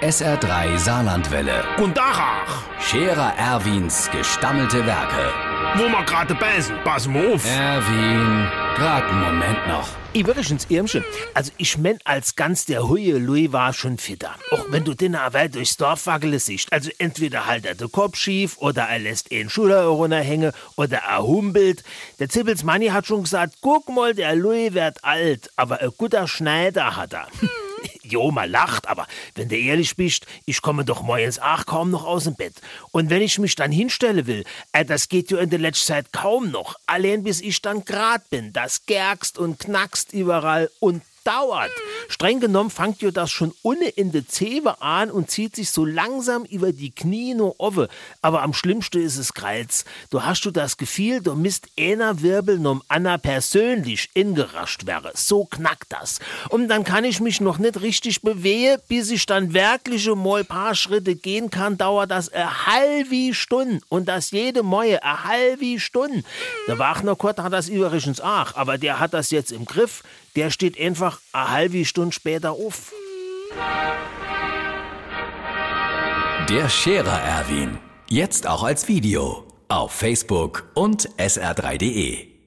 SR3 Saarlandwelle. Und Dachach, Scherer Erwins gestammelte Werke. wo wir gerade beißen, pass mal auf. Erwin, grad einen Moment noch. Ich wirklich ins Irmchen. Also ich mein, als ganz der Huie Louis war schon fitter. Auch wenn du den aber durchs Dorf wackele siehst. Also entweder halt er den Kopf schief oder er lässt einen Schulter runterhängen oder er humpelt. Der Zippels Manni hat schon gesagt, guck mal, der Louis wird alt, aber ein guter Schneider hat er. Jo, mal lacht, aber wenn du ehrlich bist, ich komme doch morgens auch kaum noch aus dem Bett. Und wenn ich mich dann hinstelle will, äh, das geht ja in der letzten Zeit kaum noch. Allein bis ich dann grad bin, das gergst und knackst überall und dauert. Streng genommen fangt ihr das schon unne in de Zewe an und zieht sich so langsam über die Knie nur owe. Aber am schlimmsten ist es Kreiz. Du hast du das Gefühl, du misst einer Wirbel um Anna persönlich ingerascht wäre. So knackt das. Und dann kann ich mich noch nicht richtig bewegen, bis ich dann wirklich mal paar Schritte gehen kann, dauert das eine halbe Stunde. Und das jede Moje eine halbe Stunde. Der Wagner Kurt hat das übrigens auch, aber der hat das jetzt im Griff. Der steht einfach eine halbe Stunde später auf. Der Scherer Erwin. Jetzt auch als Video. Auf Facebook und sr3.de.